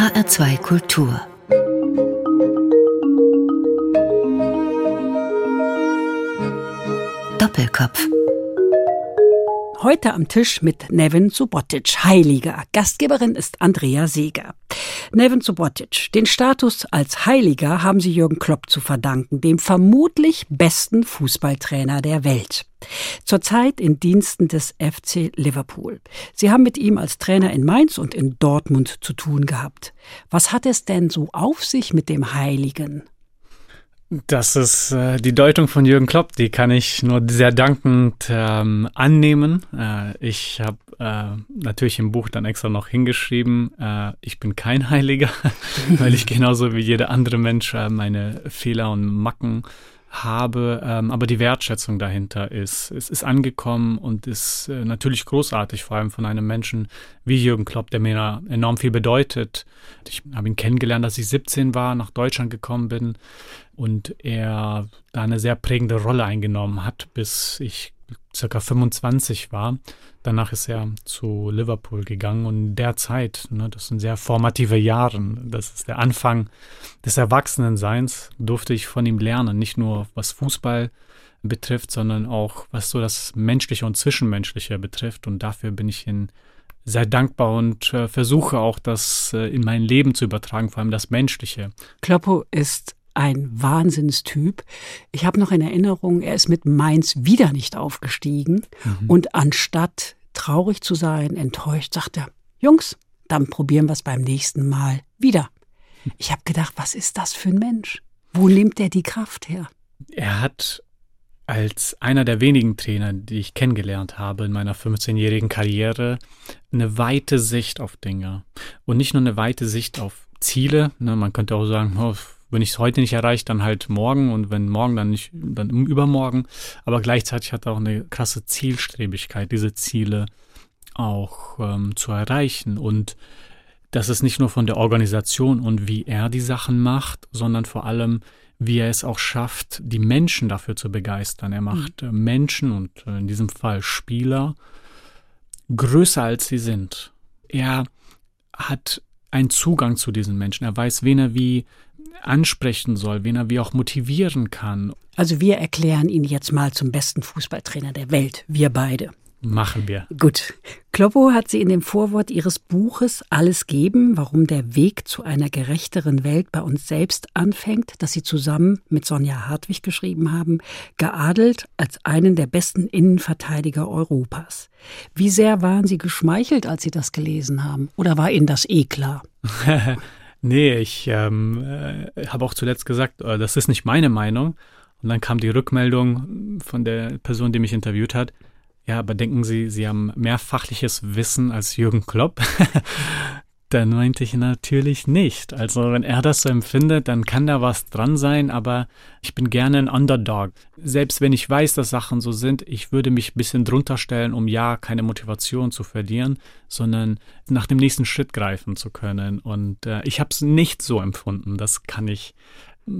HR2 Kultur Doppelkopf Heute am Tisch mit Nevin Subotic, Heiliger. Gastgeberin ist Andrea Seeger. Nevin Subotic, den Status als Heiliger haben sie Jürgen Klopp zu verdanken, dem vermutlich besten Fußballtrainer der Welt. Zurzeit in Diensten des FC Liverpool. Sie haben mit ihm als Trainer in Mainz und in Dortmund zu tun gehabt. Was hat es denn so auf sich mit dem Heiligen? Das ist äh, die Deutung von Jürgen Klopp, die kann ich nur sehr dankend ähm, annehmen. Äh, ich habe äh, natürlich im Buch dann extra noch hingeschrieben, äh, ich bin kein Heiliger, weil ich genauso wie jeder andere Mensch äh, meine Fehler und Macken habe, ähm, aber die Wertschätzung dahinter ist, es ist angekommen und ist äh, natürlich großartig, vor allem von einem Menschen wie Jürgen Klopp, der mir enorm viel bedeutet. Ich habe ihn kennengelernt, als ich 17 war, nach Deutschland gekommen bin und er da eine sehr prägende Rolle eingenommen hat, bis ich circa 25 war. Danach ist er zu Liverpool gegangen und in der Zeit, ne, das sind sehr formative Jahre, das ist der Anfang des Erwachsenenseins, durfte ich von ihm lernen, nicht nur was Fußball betrifft, sondern auch was so das Menschliche und Zwischenmenschliche betrifft und dafür bin ich ihm sehr dankbar und äh, versuche auch das äh, in mein Leben zu übertragen, vor allem das Menschliche. Kloppo ist ein Wahnsinnstyp. Ich habe noch in Erinnerung, er ist mit Mainz wieder nicht aufgestiegen mhm. und anstatt traurig zu sein, enttäuscht, sagt er, Jungs, dann probieren wir es beim nächsten Mal wieder. Ich habe gedacht, was ist das für ein Mensch? Wo nimmt er die Kraft her? Er hat als einer der wenigen Trainer, die ich kennengelernt habe in meiner 15-jährigen Karriere, eine weite Sicht auf Dinge. Und nicht nur eine weite Sicht auf Ziele. Ne, man könnte auch sagen, oh, wenn ich es heute nicht erreiche, dann halt morgen und wenn morgen, dann nicht, dann übermorgen. Aber gleichzeitig hat er auch eine krasse Zielstrebigkeit, diese Ziele auch ähm, zu erreichen. Und das ist nicht nur von der Organisation und wie er die Sachen macht, sondern vor allem, wie er es auch schafft, die Menschen dafür zu begeistern. Er macht mhm. Menschen und äh, in diesem Fall Spieler größer als sie sind. Er hat einen Zugang zu diesen Menschen. Er weiß, wen er wie ansprechen soll, wen er wie auch motivieren kann. Also wir erklären ihn jetzt mal zum besten Fußballtrainer der Welt, wir beide. Machen wir. Gut. Kloppo hat sie in dem Vorwort ihres Buches Alles geben, warum der Weg zu einer gerechteren Welt bei uns selbst anfängt, das sie zusammen mit Sonja Hartwig geschrieben haben, geadelt als einen der besten Innenverteidiger Europas. Wie sehr waren Sie geschmeichelt, als Sie das gelesen haben? Oder war Ihnen das eh klar? Nee, ich ähm, äh, habe auch zuletzt gesagt, äh, das ist nicht meine Meinung. Und dann kam die Rückmeldung von der Person, die mich interviewt hat. Ja, aber denken Sie, Sie haben mehr fachliches Wissen als Jürgen Klopp? Dann meinte ich natürlich nicht. Also wenn er das so empfindet, dann kann da was dran sein, aber ich bin gerne ein Underdog. Selbst wenn ich weiß, dass Sachen so sind, ich würde mich ein bisschen drunter stellen, um ja keine Motivation zu verlieren, sondern nach dem nächsten Schritt greifen zu können. Und äh, ich habe es nicht so empfunden. Das kann ich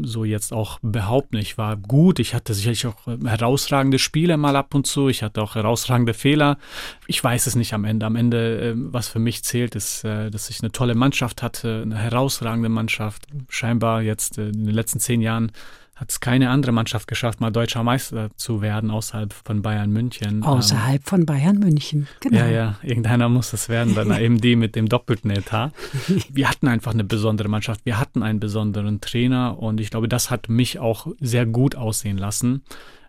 so jetzt auch behaupten. Ich war gut, ich hatte sicherlich auch äh, herausragende Spiele mal ab und zu, ich hatte auch herausragende Fehler. Ich weiß es nicht am Ende. Am Ende, äh, was für mich zählt, ist, äh, dass ich eine tolle Mannschaft hatte, eine herausragende Mannschaft. Scheinbar jetzt in den letzten zehn Jahren hat es keine andere Mannschaft geschafft, mal deutscher Meister zu werden, außerhalb von Bayern München. Außerhalb ähm, von Bayern München, genau. Ja, ja, irgendeiner muss es werden, dann eben die mit dem doppelten Etat. Wir hatten einfach eine besondere Mannschaft, wir hatten einen besonderen Trainer und ich glaube, das hat mich auch sehr gut aussehen lassen.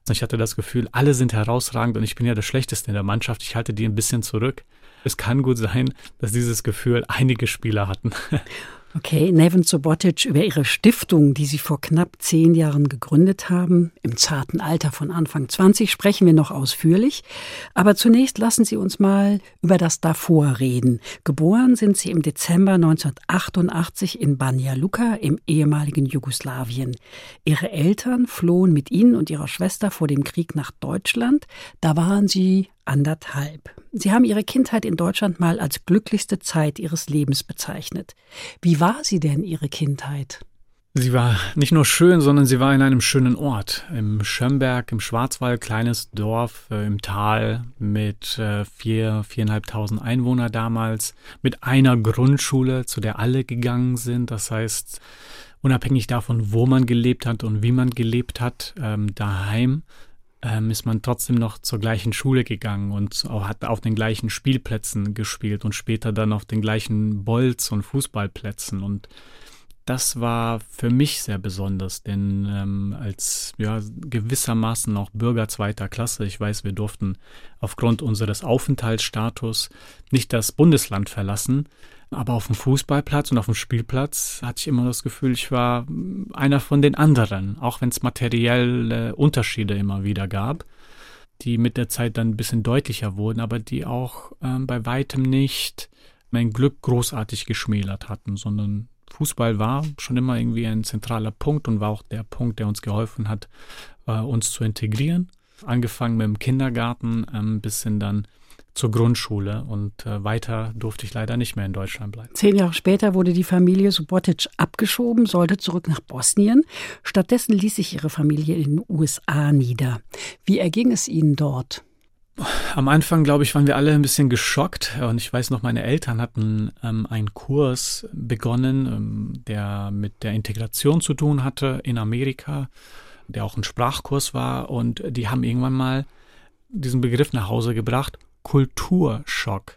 Ich hatte das Gefühl, alle sind herausragend und ich bin ja der Schlechteste in der Mannschaft. Ich halte die ein bisschen zurück. Es kann gut sein, dass dieses Gefühl einige Spieler hatten. Okay, Neven Sobotic über ihre Stiftung, die sie vor knapp zehn Jahren gegründet haben. Im zarten Alter von Anfang 20 sprechen wir noch ausführlich. Aber zunächst lassen Sie uns mal über das davor reden. Geboren sind Sie im Dezember 1988 in Banja Luka im ehemaligen Jugoslawien. Ihre Eltern flohen mit Ihnen und Ihrer Schwester vor dem Krieg nach Deutschland. Da waren Sie anderthalb. Sie haben Ihre Kindheit in Deutschland mal als glücklichste Zeit Ihres Lebens bezeichnet. Wie war sie denn, Ihre Kindheit? Sie war nicht nur schön, sondern sie war in einem schönen Ort. Im Schömberg, im Schwarzwald, kleines Dorf äh, im Tal mit äh, vier, viereinhalbtausend Einwohner damals, mit einer Grundschule, zu der alle gegangen sind. Das heißt, unabhängig davon, wo man gelebt hat und wie man gelebt hat, ähm, daheim ähm, ist man trotzdem noch zur gleichen Schule gegangen und auch, hat auf den gleichen Spielplätzen gespielt und später dann auf den gleichen Bolz- und Fußballplätzen. Und das war für mich sehr besonders, denn ähm, als ja, gewissermaßen auch Bürger zweiter Klasse, ich weiß, wir durften aufgrund unseres Aufenthaltsstatus nicht das Bundesland verlassen, aber auf dem Fußballplatz und auf dem Spielplatz hatte ich immer das Gefühl, ich war einer von den anderen, auch wenn es materielle Unterschiede immer wieder gab, die mit der Zeit dann ein bisschen deutlicher wurden, aber die auch ähm, bei weitem nicht mein Glück großartig geschmälert hatten, sondern Fußball war schon immer irgendwie ein zentraler Punkt und war auch der Punkt, der uns geholfen hat, äh, uns zu integrieren. Angefangen mit dem Kindergarten ähm, bis hin dann zur Grundschule und äh, weiter durfte ich leider nicht mehr in Deutschland bleiben. Zehn Jahre später wurde die Familie Subotic abgeschoben, sollte zurück nach Bosnien. Stattdessen ließ sich ihre Familie in den USA nieder. Wie erging es Ihnen dort? Am Anfang, glaube ich, waren wir alle ein bisschen geschockt. Und ich weiß noch, meine Eltern hatten ähm, einen Kurs begonnen, ähm, der mit der Integration zu tun hatte in Amerika, der auch ein Sprachkurs war. Und die haben irgendwann mal diesen Begriff nach Hause gebracht, Kulturschock.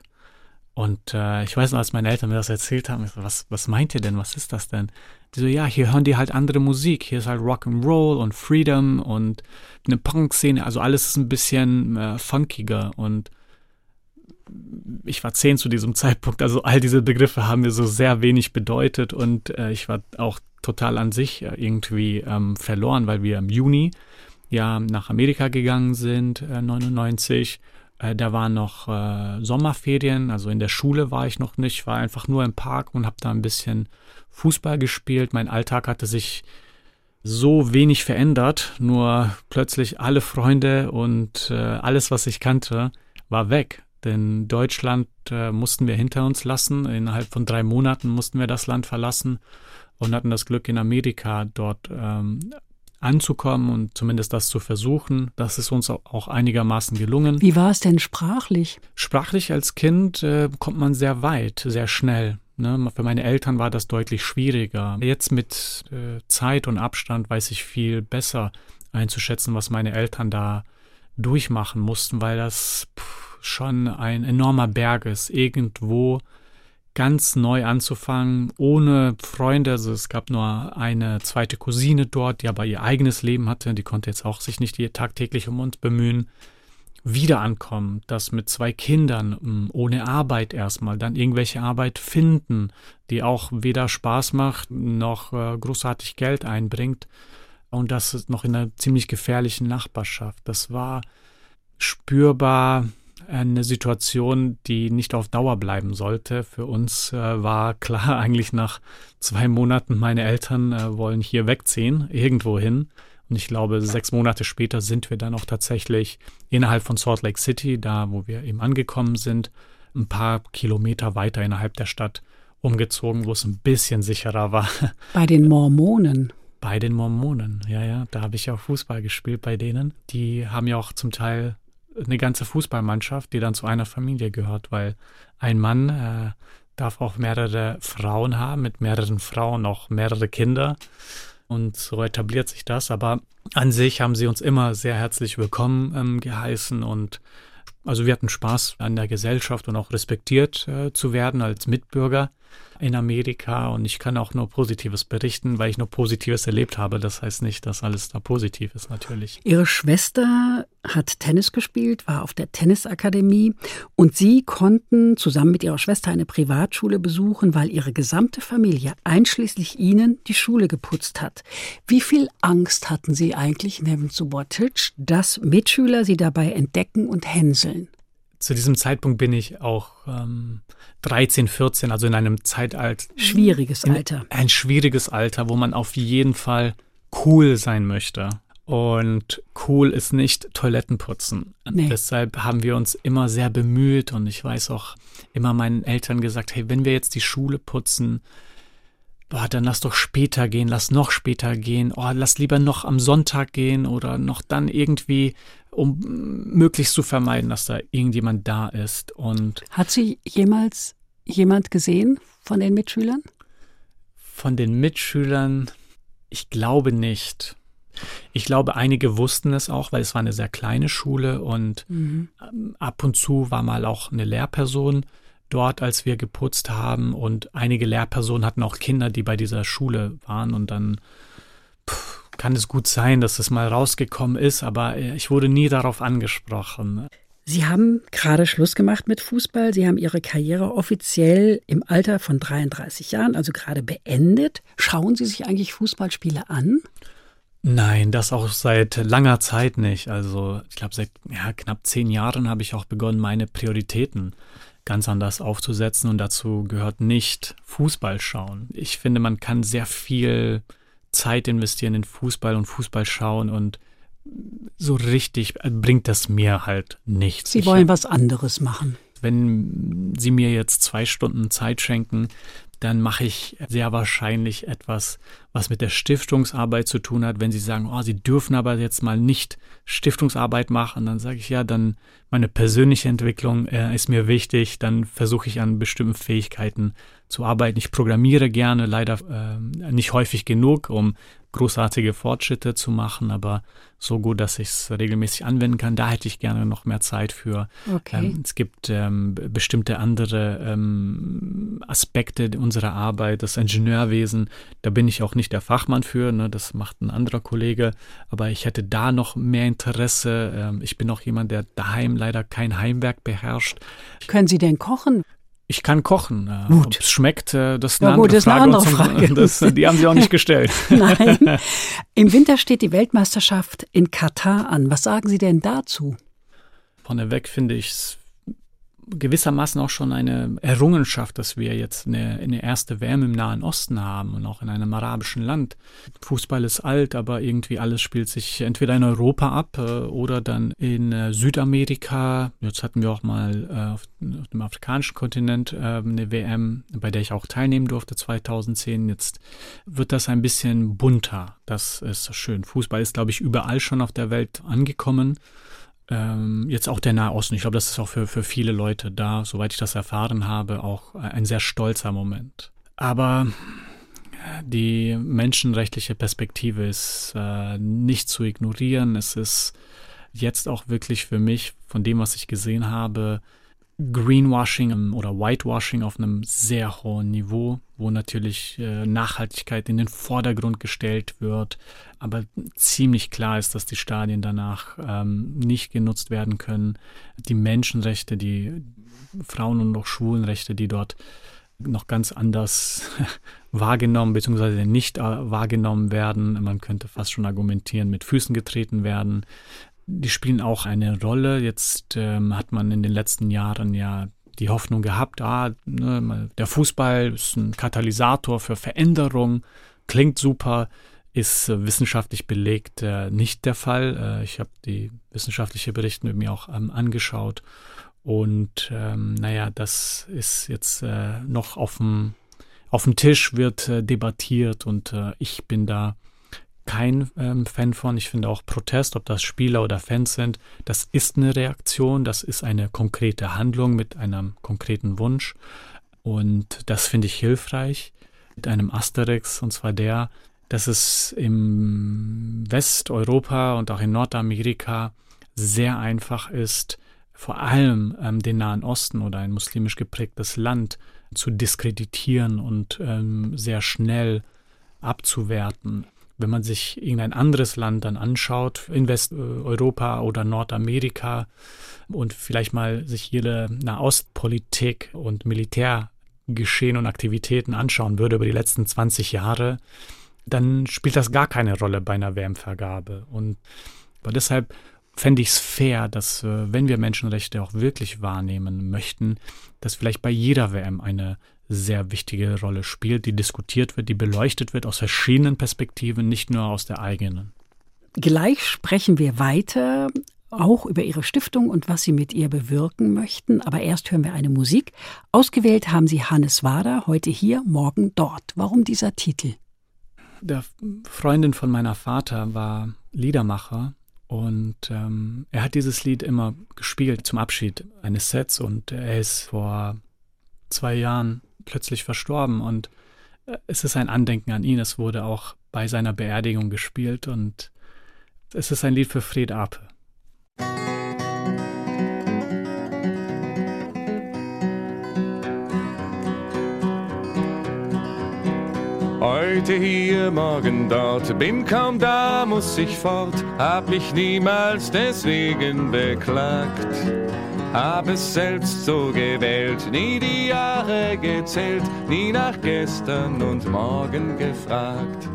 Und äh, ich weiß noch, als meine Eltern mir das erzählt haben, ich so, was, was meint ihr denn? Was ist das denn? Die so, ja, hier hören die halt andere Musik. Hier ist halt Rock'n'Roll und Freedom und eine Punk-Szene. Also alles ist ein bisschen äh, funkiger. Und ich war zehn zu diesem Zeitpunkt. Also all diese Begriffe haben mir so sehr wenig bedeutet. Und äh, ich war auch total an sich äh, irgendwie ähm, verloren, weil wir im Juni ja nach Amerika gegangen sind, äh, 99 äh, da waren noch äh, Sommerferien, also in der Schule war ich noch nicht, war einfach nur im Park und habe da ein bisschen Fußball gespielt. Mein Alltag hatte sich so wenig verändert, nur plötzlich alle Freunde und äh, alles, was ich kannte, war weg. Denn Deutschland äh, mussten wir hinter uns lassen. Innerhalb von drei Monaten mussten wir das Land verlassen und hatten das Glück, in Amerika dort ähm, anzukommen und zumindest das zu versuchen. Das ist uns auch einigermaßen gelungen. Wie war es denn sprachlich? Sprachlich als Kind äh, kommt man sehr weit, sehr schnell. Ne? Für meine Eltern war das deutlich schwieriger. Jetzt mit äh, Zeit und Abstand weiß ich viel besser einzuschätzen, was meine Eltern da durchmachen mussten, weil das pff, schon ein enormer Berg ist, irgendwo ganz neu anzufangen, ohne Freunde. Also es gab nur eine zweite Cousine dort, die aber ihr eigenes Leben hatte. Die konnte jetzt auch sich nicht tagtäglich um uns bemühen. Wieder ankommen, das mit zwei Kindern, hm, ohne Arbeit erstmal, dann irgendwelche Arbeit finden, die auch weder Spaß macht noch äh, großartig Geld einbringt. Und das noch in einer ziemlich gefährlichen Nachbarschaft. Das war spürbar eine Situation, die nicht auf Dauer bleiben sollte. Für uns äh, war klar eigentlich nach zwei Monaten, meine Eltern äh, wollen hier wegziehen, irgendwo hin. Und ich glaube, sechs Monate später sind wir dann auch tatsächlich innerhalb von Salt Lake City, da wo wir eben angekommen sind, ein paar Kilometer weiter innerhalb der Stadt umgezogen, wo es ein bisschen sicherer war. Bei den Mormonen. Bei den Mormonen, ja, ja. Da habe ich auch Fußball gespielt bei denen. Die haben ja auch zum Teil eine ganze Fußballmannschaft, die dann zu einer Familie gehört, weil ein Mann äh, darf auch mehrere Frauen haben, mit mehreren Frauen auch mehrere Kinder. Und so etabliert sich das. Aber an sich haben sie uns immer sehr herzlich willkommen ähm, geheißen und also wir hatten Spaß an der Gesellschaft und auch respektiert äh, zu werden als Mitbürger in Amerika und ich kann auch nur Positives berichten, weil ich nur Positives erlebt habe. Das heißt nicht, dass alles da positiv ist, natürlich. Ihre Schwester hat Tennis gespielt, war auf der Tennisakademie und Sie konnten zusammen mit Ihrer Schwester eine Privatschule besuchen, weil Ihre gesamte Familie, einschließlich Ihnen, die Schule geputzt hat. Wie viel Angst hatten Sie eigentlich, Nevin Subotic, dass Mitschüler Sie dabei entdecken und hänseln? Zu diesem Zeitpunkt bin ich auch ähm, 13, 14, also in einem Zeitalter. Schwieriges Alter. Ein schwieriges Alter, wo man auf jeden Fall cool sein möchte. Und cool ist nicht Toilettenputzen. Nee. Deshalb haben wir uns immer sehr bemüht und ich weiß auch immer meinen Eltern gesagt, hey, wenn wir jetzt die Schule putzen, boah, dann lass doch später gehen, lass noch später gehen, oh, lass lieber noch am Sonntag gehen oder noch dann irgendwie, um möglichst zu vermeiden, dass da irgendjemand da ist. Und hat sie jemals jemand gesehen von den Mitschülern? Von den Mitschülern, ich glaube nicht. Ich glaube, einige wussten es auch, weil es war eine sehr kleine Schule und mhm. ab und zu war mal auch eine Lehrperson dort, als wir geputzt haben und einige Lehrpersonen hatten auch Kinder, die bei dieser Schule waren und dann pff, kann es gut sein, dass es mal rausgekommen ist, aber äh, ich wurde nie darauf angesprochen. Sie haben gerade Schluss gemacht mit Fußball. Sie haben Ihre Karriere offiziell im Alter von 33 Jahren, also gerade beendet. Schauen Sie sich eigentlich Fußballspiele an? Nein, das auch seit langer Zeit nicht. Also ich glaube, seit ja, knapp zehn Jahren habe ich auch begonnen, meine Prioritäten ganz anders aufzusetzen und dazu gehört nicht Fußball schauen. Ich finde, man kann sehr viel Zeit investieren in Fußball und Fußball schauen und so richtig bringt das mir halt nichts. Sie wollen ich, was anderes machen. Wenn Sie mir jetzt zwei Stunden Zeit schenken, dann mache ich sehr wahrscheinlich etwas, was mit der Stiftungsarbeit zu tun hat. Wenn Sie sagen, oh, Sie dürfen aber jetzt mal nicht Stiftungsarbeit machen, dann sage ich ja, dann meine persönliche Entwicklung äh, ist mir wichtig. Dann versuche ich an bestimmten Fähigkeiten zu arbeiten. Ich programmiere gerne, leider äh, nicht häufig genug, um großartige Fortschritte zu machen, aber so gut, dass ich es regelmäßig anwenden kann. Da hätte ich gerne noch mehr Zeit für. Okay. Ähm, es gibt ähm, bestimmte andere ähm, Aspekte unserer Arbeit, das Ingenieurwesen. Da bin ich auch nicht der Fachmann für, ne, das macht ein anderer Kollege, aber ich hätte da noch mehr Interesse. Ähm, ich bin auch jemand, der daheim leider kein Heimwerk beherrscht. Können Sie denn kochen? Ich kann kochen. Äh, gut. Es schmeckt, äh, das ist eine ja, gut, andere Frage. Eine andere Frage. Das, die haben Sie auch nicht gestellt. Nein. Im Winter steht die Weltmeisterschaft in Katar an. Was sagen Sie denn dazu? Vorneweg finde ich es gewissermaßen auch schon eine Errungenschaft, dass wir jetzt eine, eine erste Wärme im Nahen Osten haben und auch in einem arabischen Land. Fußball ist alt, aber irgendwie alles spielt sich entweder in Europa ab äh, oder dann in äh, Südamerika. Jetzt hatten wir auch mal äh, auf, dem afrikanischen Kontinent eine WM, bei der ich auch teilnehmen durfte 2010. Jetzt wird das ein bisschen bunter. Das ist schön. Fußball ist, glaube ich, überall schon auf der Welt angekommen ähm, jetzt auch der Nahosten. Ich glaube, das ist auch für, für viele Leute da, soweit ich das erfahren habe, auch ein sehr stolzer Moment. Aber äh, die menschenrechtliche Perspektive ist äh, nicht zu ignorieren. Es ist jetzt auch wirklich für mich, von dem, was ich gesehen habe, Greenwashing oder Whitewashing auf einem sehr hohen Niveau, wo natürlich äh, Nachhaltigkeit in den Vordergrund gestellt wird, aber ziemlich klar ist, dass die Stadien danach ähm, nicht genutzt werden können. Die Menschenrechte, die Frauen- und auch Schwulenrechte, die dort noch ganz anders wahrgenommen bzw. nicht äh, wahrgenommen werden. Man könnte fast schon argumentieren, mit Füßen getreten werden die spielen auch eine Rolle. Jetzt ähm, hat man in den letzten Jahren ja die Hoffnung gehabt, ah, ne, der Fußball ist ein Katalysator für Veränderung, klingt super, ist äh, wissenschaftlich belegt äh, nicht der Fall. Äh, ich habe die wissenschaftliche Berichte mit mir auch ähm, angeschaut und ähm, naja, das ist jetzt äh, noch auf dem auf dem Tisch wird äh, debattiert und ich bin da kein ähm, Fan von. Ich finde auch Protest, ob das Spieler oder Fans sind, das ist eine Reaktion, das ist eine konkrete Handlung mit einem konkreten Wunsch. Und das finde ich hilfreich mit einem Asterix, und zwar der, dass es im Westeuropa und auch in Nordamerika sehr einfach ist, vor allem ähm, den Nahen Osten oder ein muslimisch geprägtes Land zu diskreditieren und ähm, sehr schnell abzuwerten. Wenn man sich irgendein anderes Land dann anschaut, in Westeuropa oder Nordamerika und vielleicht mal sich jede Nahostpolitik und Militärgeschehen und Aktivitäten anschauen würde über die letzten 20 Jahre, dann spielt das gar keine Rolle bei einer WM-Vergabe. Und deshalb fände ich es fair, dass, äh, wenn wir Menschenrechte auch wirklich wahrnehmen möchten, dass vielleicht bei jeder WM eine sehr wichtige Rolle spielt, die diskutiert wird, die beleuchtet wird aus verschiedenen Perspektiven, nicht nur aus der eigenen. Gleich sprechen wir weiter auch über ihre Stiftung und was sie mit ihr bewirken möchten. Aber erst hören wir eine Musik. Ausgewählt haben sie Hannes Wader, heute hier, morgen dort. Warum dieser Titel? Der Freundin von meiner Vater war Liedermacher und ähm, er hat dieses Lied immer gespielt zum Abschied eines Sets und er ist vor zwei Jahren plötzlich verstorben und äh, es ist ein Andenken an ihn. Es wurde auch bei seiner Beerdigung gespielt und es ist ein Lied für Fred Ape. Heute hier, morgen dort, bin kaum da, muss ich fort, hab mich niemals deswegen beklagt. Hab es selbst so gewählt, nie die Jahre gezählt, nie nach gestern und morgen gefragt.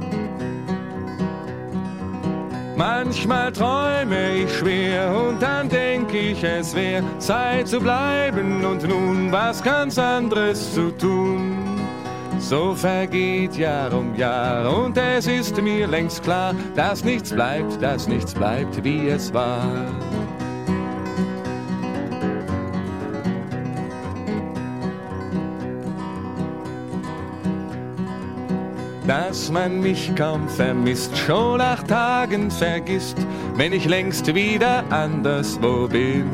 Manchmal träume ich schwer und dann denk ich, es wär Zeit zu bleiben und nun was ganz anderes zu tun. So vergeht Jahr um Jahr und es ist mir längst klar, dass nichts bleibt, dass nichts bleibt, wie es war. Dass man mich kaum vermisst, schon nach Tagen vergisst, wenn ich längst wieder anderswo bin.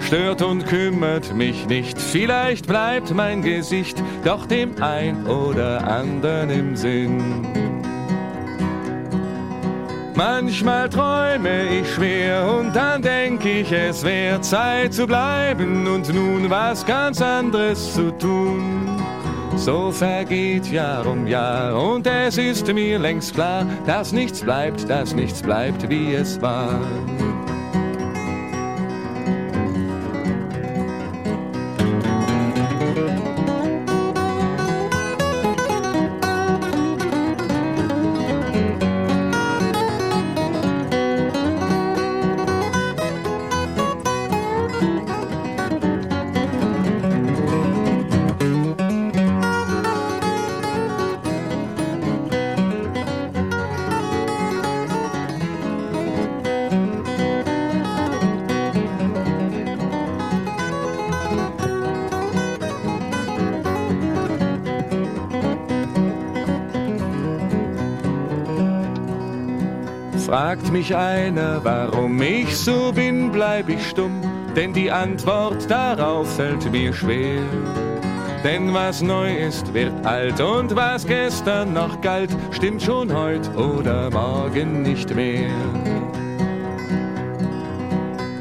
Stört und kümmert mich nicht, vielleicht bleibt mein Gesicht doch dem ein oder anderen im Sinn. Manchmal träume ich schwer und dann denk ich, es wäre Zeit zu bleiben und nun was ganz anderes zu tun. So vergeht Jahr um Jahr und es ist mir längst klar, dass nichts bleibt, dass nichts bleibt, wie es war. Fragt mich einer, warum ich so bin, bleib ich stumm, denn die Antwort darauf fällt mir schwer. Denn was neu ist, wird alt und was gestern noch galt, stimmt schon heute oder morgen nicht mehr.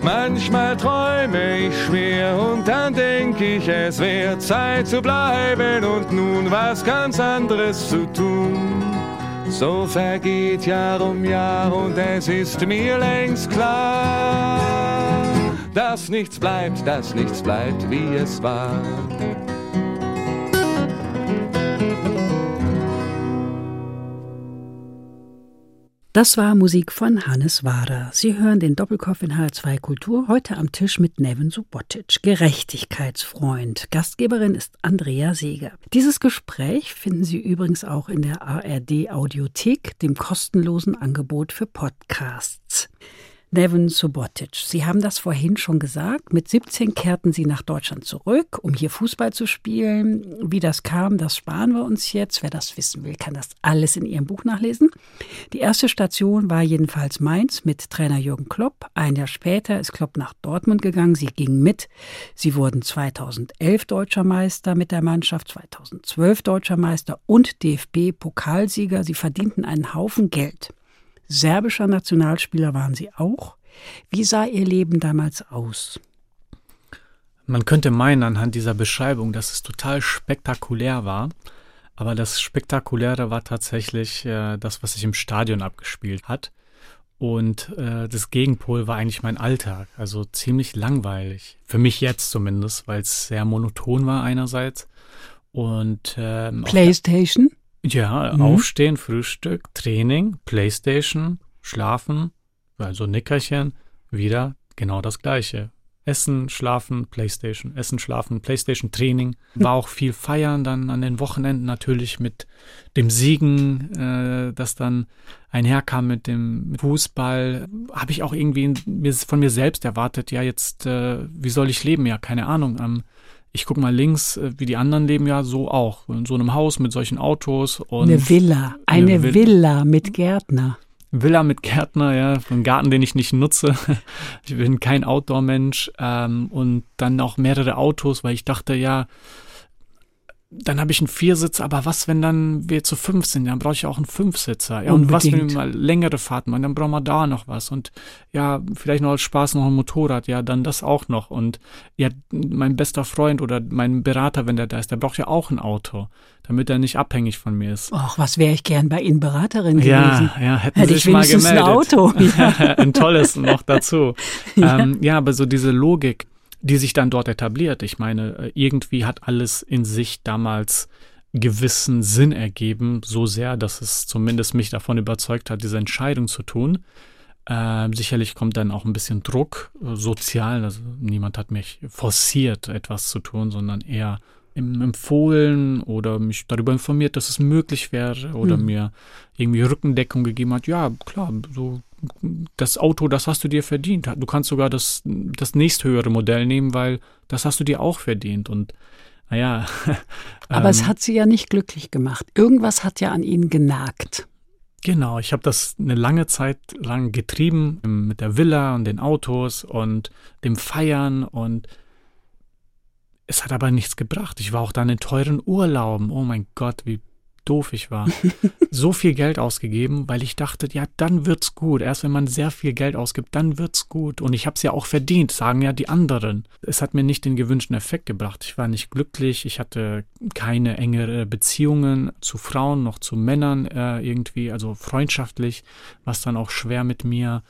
Manchmal träume ich schwer und dann denk ich, es wäre Zeit zu bleiben und nun was ganz anderes zu tun. So vergeht Jahr um Jahr und es ist mir längst klar, dass nichts bleibt, dass nichts bleibt, wie es war. Das war Musik von Hannes Wader. Sie hören den Doppelkopf in H2 Kultur heute am Tisch mit Nevin Subotic, Gerechtigkeitsfreund. Gastgeberin ist Andrea Seeger. Dieses Gespräch finden Sie übrigens auch in der ARD Audiothek, dem kostenlosen Angebot für Podcasts. Nevin Subotic. Sie haben das vorhin schon gesagt. Mit 17 kehrten Sie nach Deutschland zurück, um hier Fußball zu spielen. Wie das kam, das sparen wir uns jetzt. Wer das wissen will, kann das alles in Ihrem Buch nachlesen. Die erste Station war jedenfalls Mainz mit Trainer Jürgen Klopp. Ein Jahr später ist Klopp nach Dortmund gegangen. Sie gingen mit. Sie wurden 2011 deutscher Meister mit der Mannschaft, 2012 deutscher Meister und DFB-Pokalsieger. Sie verdienten einen Haufen Geld. Serbischer Nationalspieler waren Sie auch. Wie sah Ihr Leben damals aus? Man könnte meinen anhand dieser Beschreibung, dass es total spektakulär war. Aber das Spektakuläre war tatsächlich äh, das, was sich im Stadion abgespielt hat. Und äh, das Gegenpol war eigentlich mein Alltag. Also ziemlich langweilig. Für mich jetzt zumindest, weil es sehr monoton war einerseits. Und ähm, Playstation? Ja, mhm. aufstehen, Frühstück, Training, Playstation, schlafen, also Nickerchen, wieder genau das Gleiche. Essen, Schlafen, Playstation. Essen, Schlafen, Playstation, Training. War auch viel feiern dann an den Wochenenden natürlich mit dem Siegen, äh, das dann einherkam mit dem Fußball. Habe ich auch irgendwie von mir selbst erwartet, ja jetzt, äh, wie soll ich leben? Ja, keine Ahnung. Ähm, ich guck mal links, äh, wie die anderen leben, ja, so auch. In so einem Haus mit solchen Autos. Und eine Villa, eine, eine Villa mit Gärtner. Villa mit Gärtner, ja, einen Garten, den ich nicht nutze. Ich bin kein Outdoor-Mensch. Ähm, und dann auch mehrere Autos, weil ich dachte, ja, dann habe ich einen Viersitz, aber was, wenn dann wir zu fünf sind? Dann brauche ich auch einen Fünfsitzer. Ja, und was, wenn wir mal längere Fahrten machen? Dann brauchen wir da noch was. Und ja, vielleicht noch als Spaß noch ein Motorrad. Ja, dann das auch noch. Und ja, mein bester Freund oder mein Berater, wenn der da ist, der braucht ja auch ein Auto, damit er nicht abhängig von mir ist. Ach, was wäre ich gern bei Ihnen Beraterin gewesen? Ja, ja, hätten Hätte Sie sich mal gemeldet. ein Auto. Ja. ein tolles noch dazu. ja. Ähm, ja, aber so diese Logik, die sich dann dort etabliert. Ich meine, äh, irgendwie hat alles in sich damals gewissen Sinn ergeben, so sehr, dass es zumindest mich davon überzeugt hat, diese Entscheidung zu tun. Äh, sicherlich kommt dann auch ein bisschen Druck, äh, sozial. Also niemand hat mich forciert, etwas zu tun, sondern eher empfohlen oder mich darüber informiert, dass es möglich wäre oder hm. mir irgendwie Rückendeckung gegeben hat. Ja, klar, so das Auto, das hast du dir verdient. Du kannst sogar das, das nächsthöhere Modell nehmen, weil das hast du dir auch verdient. Und naja. Aber ähm, es hat sie ja nicht glücklich gemacht. Irgendwas hat ja an ihnen genagt. Genau, ich habe das eine lange Zeit lang getrieben mit der Villa und den Autos und dem Feiern und es hat aber nichts gebracht. Ich war auch dann in teuren Urlauben. Oh mein Gott, wie doof ich war, so viel Geld ausgegeben, weil ich dachte, ja, dann wird's gut. Erst wenn man sehr viel Geld ausgibt, dann wird's gut. Und ich habe es ja auch verdient, sagen ja die anderen. Es hat mir nicht den gewünschten Effekt gebracht. Ich war nicht glücklich, ich hatte keine engere Beziehungen zu Frauen noch zu Männern äh, irgendwie, also freundschaftlich, was dann auch schwer mit mir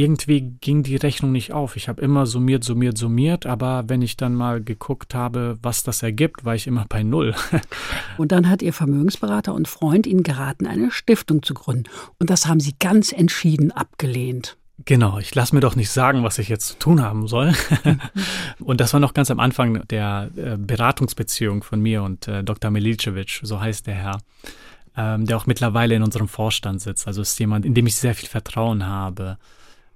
irgendwie ging die Rechnung nicht auf. Ich habe immer summiert, summiert, summiert, aber wenn ich dann mal geguckt habe, was das ergibt, war ich immer bei Null. und dann hat Ihr Vermögensberater und Freund Ihnen geraten, eine Stiftung zu gründen. Und das haben Sie ganz entschieden abgelehnt. Genau, ich lasse mir doch nicht sagen, was ich jetzt zu tun haben soll. und das war noch ganz am Anfang der äh, Beratungsbeziehung von mir und äh, Dr. Milicevic, so heißt der Herr, ähm, der auch mittlerweile in unserem Vorstand sitzt. Also ist jemand, in dem ich sehr viel Vertrauen habe.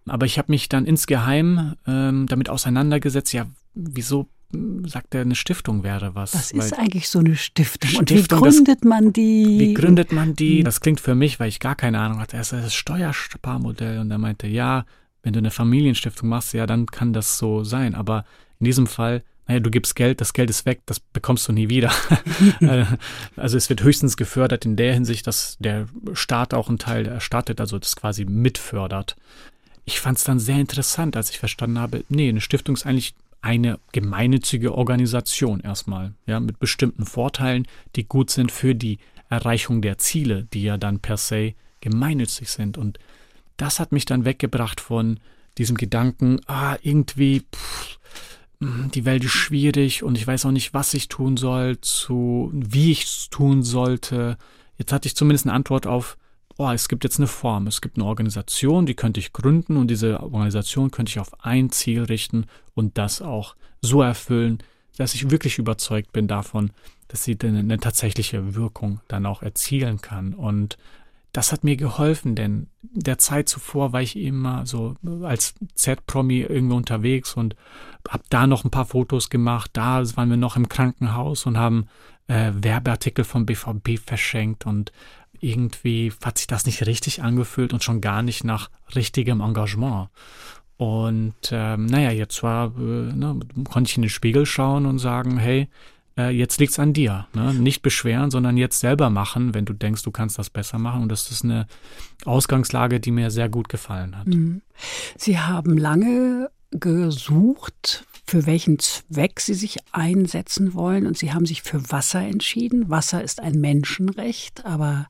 Aber ich habe mich dann insgeheim ähm, damit auseinandergesetzt, ja, wieso hm, sagt er, eine Stiftung wäre was. Was ist eigentlich so eine Stiftung? Stiftung und wie gründet das, man die? Wie gründet man die? Hm. Das klingt für mich, weil ich gar keine Ahnung hatte, erst das Steuersparmodell und er meinte, ja, wenn du eine Familienstiftung machst, ja, dann kann das so sein. Aber in diesem Fall, naja, du gibst Geld, das Geld ist weg, das bekommst du nie wieder. Äh, also es wird höchstens gefördert in der Hinsicht, dass der Staat auch einen Teil erstattet, also das quasi mitfördert ich fand es dann sehr interessant, als ich verstanden habe, nee, eine Stiftung ist eigentlich eine gemeinnützige Organisation erstmal, ja, mit bestimmten Vorteilen, die gut sind für die Erreichung der Ziele, die ja dann per se gemeinnützig sind. Und das hat mich dann weggebracht von diesem Gedanken, ah, irgendwie, pff, hm, die Welt ist schwierig und ich weiß auch nicht, was ich tun soll, zu wie ich es tun sollte. Jetzt hatte ich zumindest eine Antwort auf oh, es gibt jetzt eine Form, es gibt eine Organisation, die könnte ich gründen und diese Organisation könnte ich auf ein Ziel richten und das auch so erfüllen, dass ich wirklich überzeugt bin davon, dass sie eine, eine tatsächliche Wirkung dann auch erzielen kann. Und das hat mir geholfen, denn der Zeit zuvor war ich immer so als Z-Promi irgendwo unterwegs und habe da noch ein paar Fotos gemacht. Da waren wir noch im Krankenhaus und haben äh, Werbeartikel vom BVB verschenkt und irgendwie hat sich das nicht richtig angefühlt und schon gar nicht nach richtigem Engagement. Und ähm, naja, jetzt war, äh, ne, konnte ich in den Spiegel schauen und sagen, hey, äh, jetzt liegt's an dir. Ne? Nicht beschweren, sondern jetzt selber machen, wenn du denkst, du kannst das besser machen. Und das ist eine Ausgangslage, die mir sehr gut gefallen hat. Mhm. Sie haben lange gesucht, für welchen Zweck sie sich einsetzen wollen. Und sie haben sich für Wasser entschieden. Wasser ist ein Menschenrecht, aber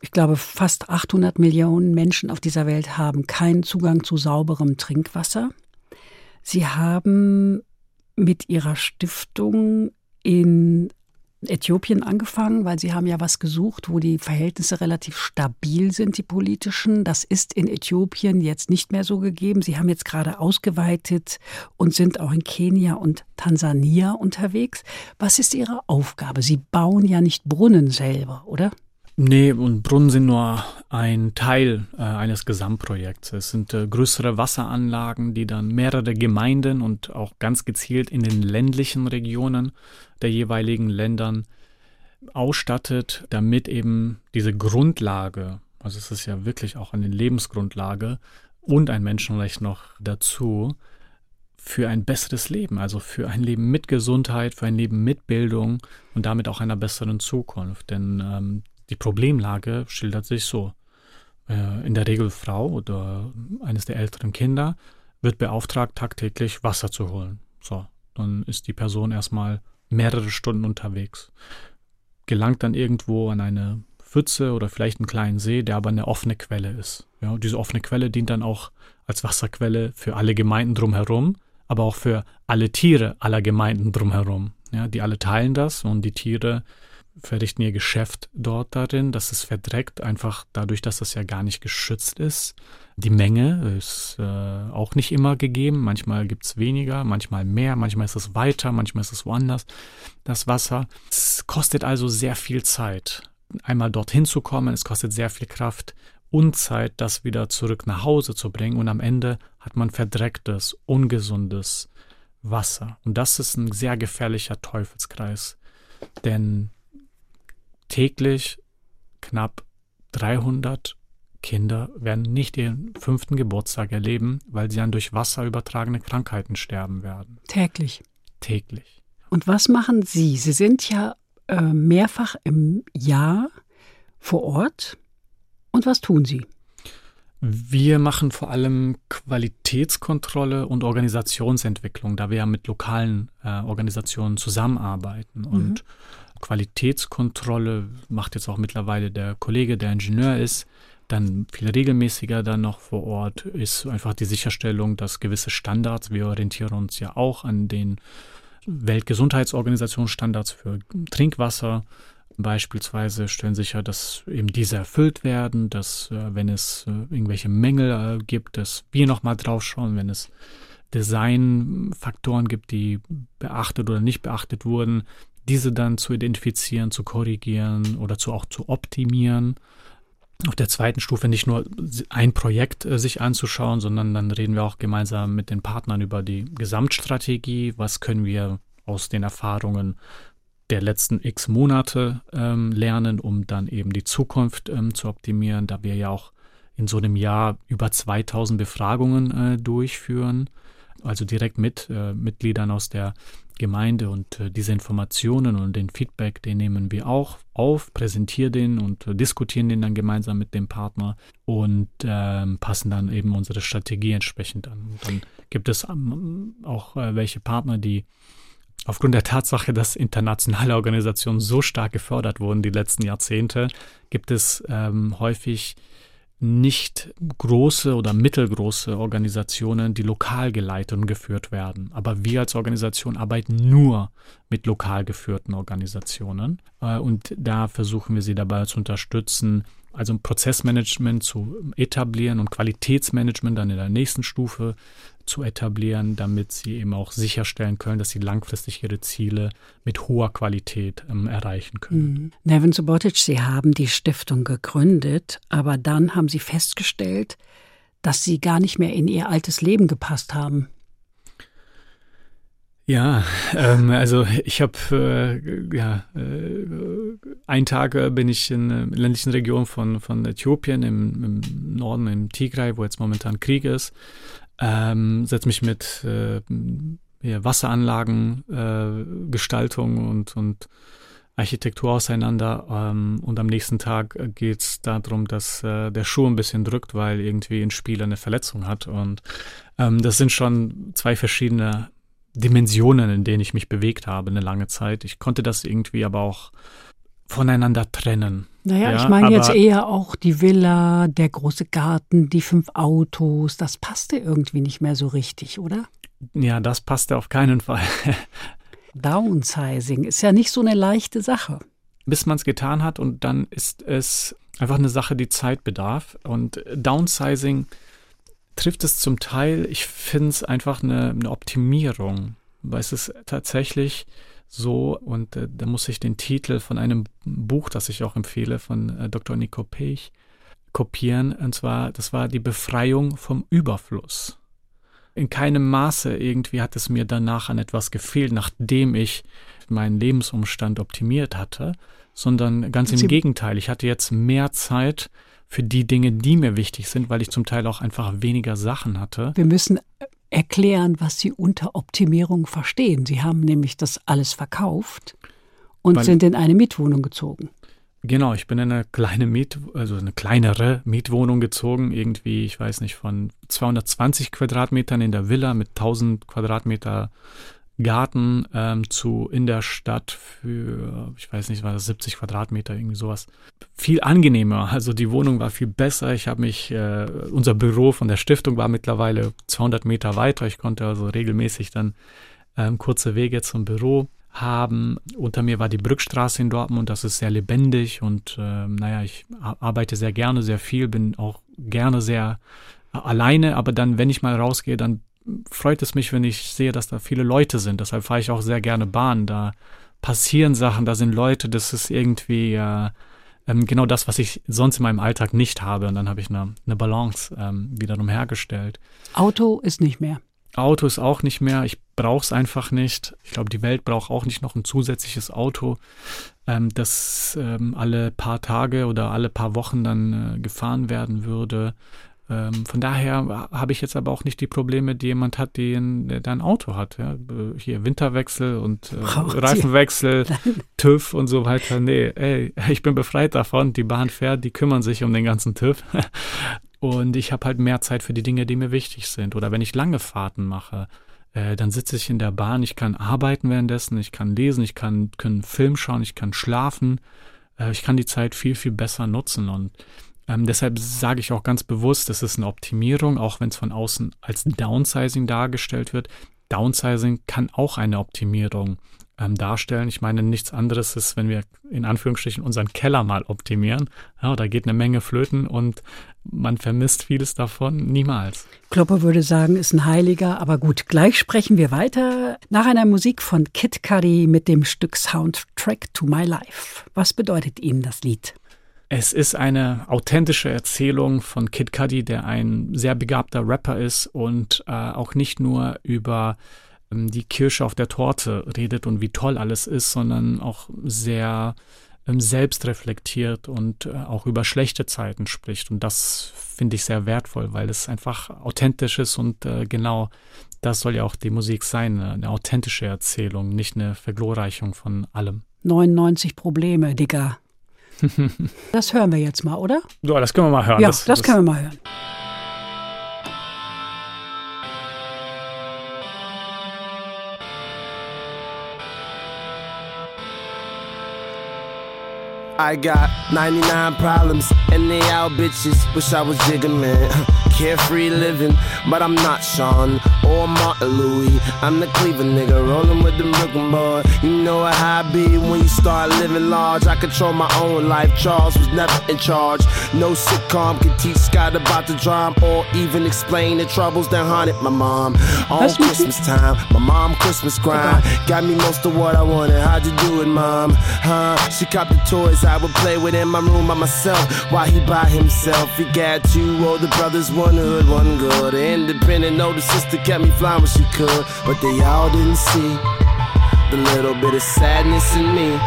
ich glaube, fast 800 Millionen Menschen auf dieser Welt haben keinen Zugang zu sauberem Trinkwasser. Sie haben mit ihrer Stiftung in Äthiopien angefangen, weil Sie haben ja was gesucht, wo die Verhältnisse relativ stabil sind, die politischen. Das ist in Äthiopien jetzt nicht mehr so gegeben. Sie haben jetzt gerade ausgeweitet und sind auch in Kenia und Tansania unterwegs. Was ist Ihre Aufgabe? Sie bauen ja nicht Brunnen selber, oder? Nee, und Brunnen sind nur ein Teil äh, eines Gesamtprojekts. Es sind äh, größere Wasseranlagen, die dann mehrere Gemeinden und auch ganz gezielt in den ländlichen Regionen der jeweiligen Ländern ausstattet, damit eben diese Grundlage, also es ist ja wirklich auch eine Lebensgrundlage und ein Menschenrecht noch dazu, für ein besseres Leben, also für ein Leben mit Gesundheit, für ein Leben mit Bildung und damit auch einer besseren Zukunft. Denn ähm, die Problemlage schildert sich so. Äh, in der Regel Frau oder eines der älteren Kinder wird beauftragt, tagtäglich Wasser zu holen. So, dann ist die Person erstmal mehrere Stunden unterwegs, gelangt dann irgendwo an eine Pfütze oder vielleicht einen kleinen See, der aber eine offene Quelle ist. Ja, diese offene Quelle dient dann auch als Wasserquelle für alle Gemeinden drumherum, aber auch für alle Tiere aller Gemeinden drumherum. Ja, die alle teilen das und die Tiere verrichten ihr Geschäft dort darin. Das ist verdreckt, einfach dadurch, dass das ja gar nicht geschützt ist. Die Menge ist äh, auch nicht immer gegeben. Manchmal gibt es weniger, manchmal mehr, manchmal ist es weiter, manchmal ist es woanders, das Wasser. Es kostet also sehr viel Zeit, einmal dorthin zu kommen. Es kostet sehr viel Kraft und Zeit, das wieder zurück nach Hause zu bringen. Und am Ende hat man verdrecktes, ungesundes Wasser. Und das ist ein sehr gefährlicher Teufelskreis. Denn täglich knapp 300 Kinder werden nicht ihren fünften Geburtstag erleben, weil sie an durch Wasser übertragene Krankheiten sterben werden. Täglich. Täglich. Und was machen Sie? Sie sind ja äh, mehrfach im Jahr vor Ort. Und was tun Sie? Wir machen vor allem Qualitätskontrolle und Organisationsentwicklung, da wir ja mit lokalen äh, Organisationen zusammenarbeiten. Mhm. Und Qualitätskontrolle macht jetzt auch mittlerweile der Kollege, der Ingenieur ist, dann viel regelmäßiger dann noch vor Ort ist einfach die Sicherstellung, dass gewisse Standards, wir orientieren uns ja auch an den Weltgesundheitsorganisation Standards für Trinkwasser, beispielsweise stellen sicher, dass eben diese erfüllt werden, dass äh, wenn es äh, irgendwelche Mängel äh, gibt, dass wir nochmal drauf schauen, wenn es Designfaktoren gibt, die beachtet oder nicht beachtet wurden, diese dann zu identifizieren, zu korrigieren oder zu auch zu optimieren. Auf der zweiten Stufe nicht nur ein Projekt äh, sich anzuschauen, sondern dann reden wir auch gemeinsam mit den Partnern über die Gesamtstrategie. Was können wir aus den Erfahrungen der letzten x Monate ähm, lernen, um dann eben die Zukunft ähm, zu optimieren, da wir ja auch in so einem Jahr über 2000 Befragungen äh, durchführen, also direkt mit äh, Mitgliedern aus der Gemeinde und äh, diese Informationen und den Feedback, den nehmen wir auch auf, präsentieren den und äh, diskutieren den dann gemeinsam mit dem Partner und ähm, passen dann eben unsere Strategie entsprechend an. Und dann gibt es ähm, auch äh, welche Partner, die aufgrund der Tatsache, dass internationale Organisationen so stark gefördert wurden die letzten Jahrzehnte, gibt es ähm, häufig nicht große oder mittelgroße Organisationen, die lokal geleitet und geführt werden. Aber wir als Organisation arbeiten nur mit lokal geführten Organisationen. Äh, und da versuchen wir sie dabei zu unterstützen, also Prozessmanagement zu etablieren und Qualitätsmanagement dann in der nächsten Stufe zu etablieren, damit sie eben auch sicherstellen können, dass sie langfristig ihre Ziele mit hoher Qualität ähm, erreichen können. Mhm. Nevin Subotic, Sie haben die Stiftung gegründet, aber dann haben Sie festgestellt, dass Sie gar nicht mehr in Ihr altes Leben gepasst haben. Ja, ähm, also ich habe äh, ja äh, einen Tag äh, bin ich in der ländlichen Region von von Äthiopien im, im Norden im Tigray, wo jetzt momentan Krieg ist, ähm, setze mich mit äh, ja, Wasseranlagen, äh, Gestaltung und, und Architektur auseinander. Ähm, und am nächsten Tag geht es darum, dass äh, der Schuh ein bisschen drückt, weil irgendwie ein Spieler eine Verletzung hat. Und ähm, das sind schon zwei verschiedene Dimensionen, in denen ich mich bewegt habe eine lange Zeit. Ich konnte das irgendwie aber auch voneinander trennen. Naja, ja, ich meine jetzt eher auch die Villa, der große Garten, die fünf Autos, das passte irgendwie nicht mehr so richtig, oder? Ja, das passte auf keinen Fall. Downsizing ist ja nicht so eine leichte Sache. Bis man es getan hat und dann ist es einfach eine Sache, die Zeit bedarf. Und Downsizing trifft es zum Teil, ich finde es einfach eine, eine, Optimierung, weil es ist tatsächlich so, und äh, da muss ich den Titel von einem Buch, das ich auch empfehle, von äh, Dr. Nico Pech, kopieren. Und zwar, das war die Befreiung vom Überfluss. In keinem Maße irgendwie hat es mir danach an etwas gefehlt, nachdem ich meinen Lebensumstand optimiert hatte, sondern ganz im Gegenteil. Ich hatte jetzt mehr Zeit für die Dinge, die mir wichtig sind, weil ich zum Teil auch einfach weniger Sachen hatte. Wir müssen erklären, was Sie unter Optimierung verstehen. Sie haben nämlich das alles verkauft und weil, sind in eine Mietwohnung gezogen. Genau, ich bin in eine kleine Miet, also eine kleinere Mietwohnung gezogen, irgendwie, ich weiß nicht, von 220 Quadratmetern in der Villa mit 1000 Quadratmeter Garten ähm, zu in der Stadt für, ich weiß nicht, war das 70 Quadratmeter, irgendwie sowas. Viel angenehmer. Also die Wohnung war viel besser. Ich habe mich, äh, unser Büro von der Stiftung war mittlerweile 200 Meter weiter. Ich konnte also regelmäßig dann ähm, kurze Wege zum Büro haben. Unter mir war die Brückstraße in Dortmund, das ist sehr lebendig und äh, naja, ich arbeite sehr gerne, sehr viel, bin auch gerne sehr alleine, aber dann, wenn ich mal rausgehe, dann freut es mich, wenn ich sehe, dass da viele Leute sind. Deshalb fahre ich auch sehr gerne Bahn. Da passieren Sachen, da sind Leute, das ist irgendwie äh, ähm, genau das, was ich sonst in meinem Alltag nicht habe. Und dann habe ich eine, eine Balance ähm, wiederum hergestellt. Auto ist nicht mehr. Auto ist auch nicht mehr. Ich brauche es einfach nicht. Ich glaube, die Welt braucht auch nicht noch ein zusätzliches Auto, ähm, das ähm, alle paar Tage oder alle paar Wochen dann äh, gefahren werden würde. Ähm, von daher habe ich jetzt aber auch nicht die Probleme, die jemand hat, die ein, der ein Auto hat. Ja? Hier Winterwechsel und äh, Reifenwechsel, TÜV und so weiter. Nee, ey, ich bin befreit davon. Die Bahn fährt, die kümmern sich um den ganzen TÜV. und ich habe halt mehr Zeit für die Dinge, die mir wichtig sind. Oder wenn ich lange Fahrten mache, äh, dann sitze ich in der Bahn, ich kann arbeiten währenddessen, ich kann lesen, ich kann, kann einen Film schauen, ich kann schlafen. Äh, ich kann die Zeit viel, viel besser nutzen und ähm, deshalb sage ich auch ganz bewusst, es ist eine Optimierung, auch wenn es von außen als Downsizing dargestellt wird. Downsizing kann auch eine Optimierung ähm, darstellen. Ich meine, nichts anderes ist, wenn wir in Anführungsstrichen unseren Keller mal optimieren. Ja, da geht eine Menge flöten und man vermisst vieles davon niemals. Klopper würde sagen, ist ein Heiliger, aber gut, gleich sprechen wir weiter nach einer Musik von Kid Cudi mit dem Stück Soundtrack to My Life. Was bedeutet Ihnen das Lied? Es ist eine authentische Erzählung von Kid Cudi, der ein sehr begabter Rapper ist und äh, auch nicht nur über ähm, die Kirsche auf der Torte redet und wie toll alles ist, sondern auch sehr ähm, selbst reflektiert und äh, auch über schlechte Zeiten spricht. Und das finde ich sehr wertvoll, weil es einfach authentisch ist und äh, genau das soll ja auch die Musik sein, eine authentische Erzählung, nicht eine Verglorreichung von allem. 99 Probleme, Digga. das hören wir jetzt mal, oder? Ja, das können wir mal hören. Ja, das, das, das können wir mal hören. I got 99 problems and they all bitches. Wish I was jiggling, carefree living, but I'm not Sean or Martin Louis. I'm the Cleveland nigga rolling with the Brooklyn boy. You know how I be when you start living large. I control my own life. Charles was never in charge. No sitcom can teach Scott about the drama or even explain the troubles that haunted my mom. On Christmas time, my mom Christmas grind got me most of what I wanted. How'd you do it, mom? Huh? She copped the toys I would play with in my room by myself while he by himself. He got two older brothers, one hood, one good. Independent older sister kept me flying when she could, but they all didn't see the little bit of sadness in me.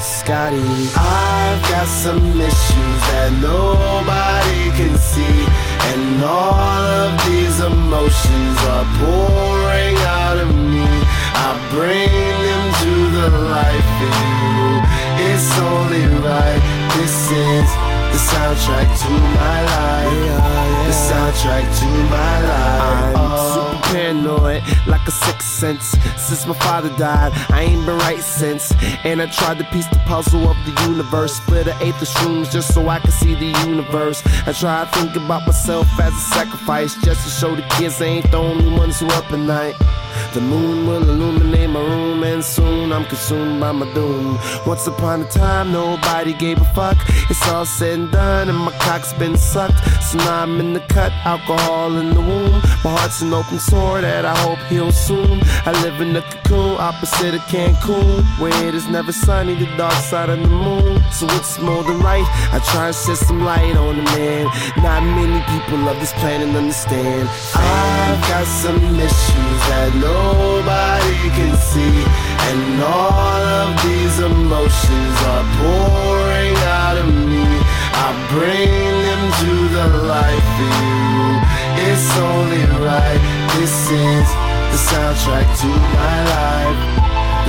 Scotty, I've got some issues that nobody can see, and all of these emotions are pouring out of me. I bring them to the life in you it's only right. This is the soundtrack to my life. Soundtrack to my life. I'm super paranoid, like a sixth sense. Since my father died, I ain't been right since. And I tried to piece the puzzle of the universe. Split an eighth of shrooms just so I could see the universe. I try to think about myself as a sacrifice, just to show the kids I ain't the only ones who up at night. The moon will illuminate my room, and soon I'm consumed by my doom. Once upon a time, nobody gave a fuck. It's all said and done, and my cock's been sucked. So now I'm in the cut, alcohol in the womb. My heart's an open sore that I hope heals soon. I live in the cocoon, opposite of Cancun, where it is never sunny, the dark side of the moon. So it's more than right. I try and set some light on the man. Not many people of this planet understand. I've got some issues that nobody can see, and all of these emotions are pouring out of me. I bring them to the light for you. It's only right. This is the soundtrack to my life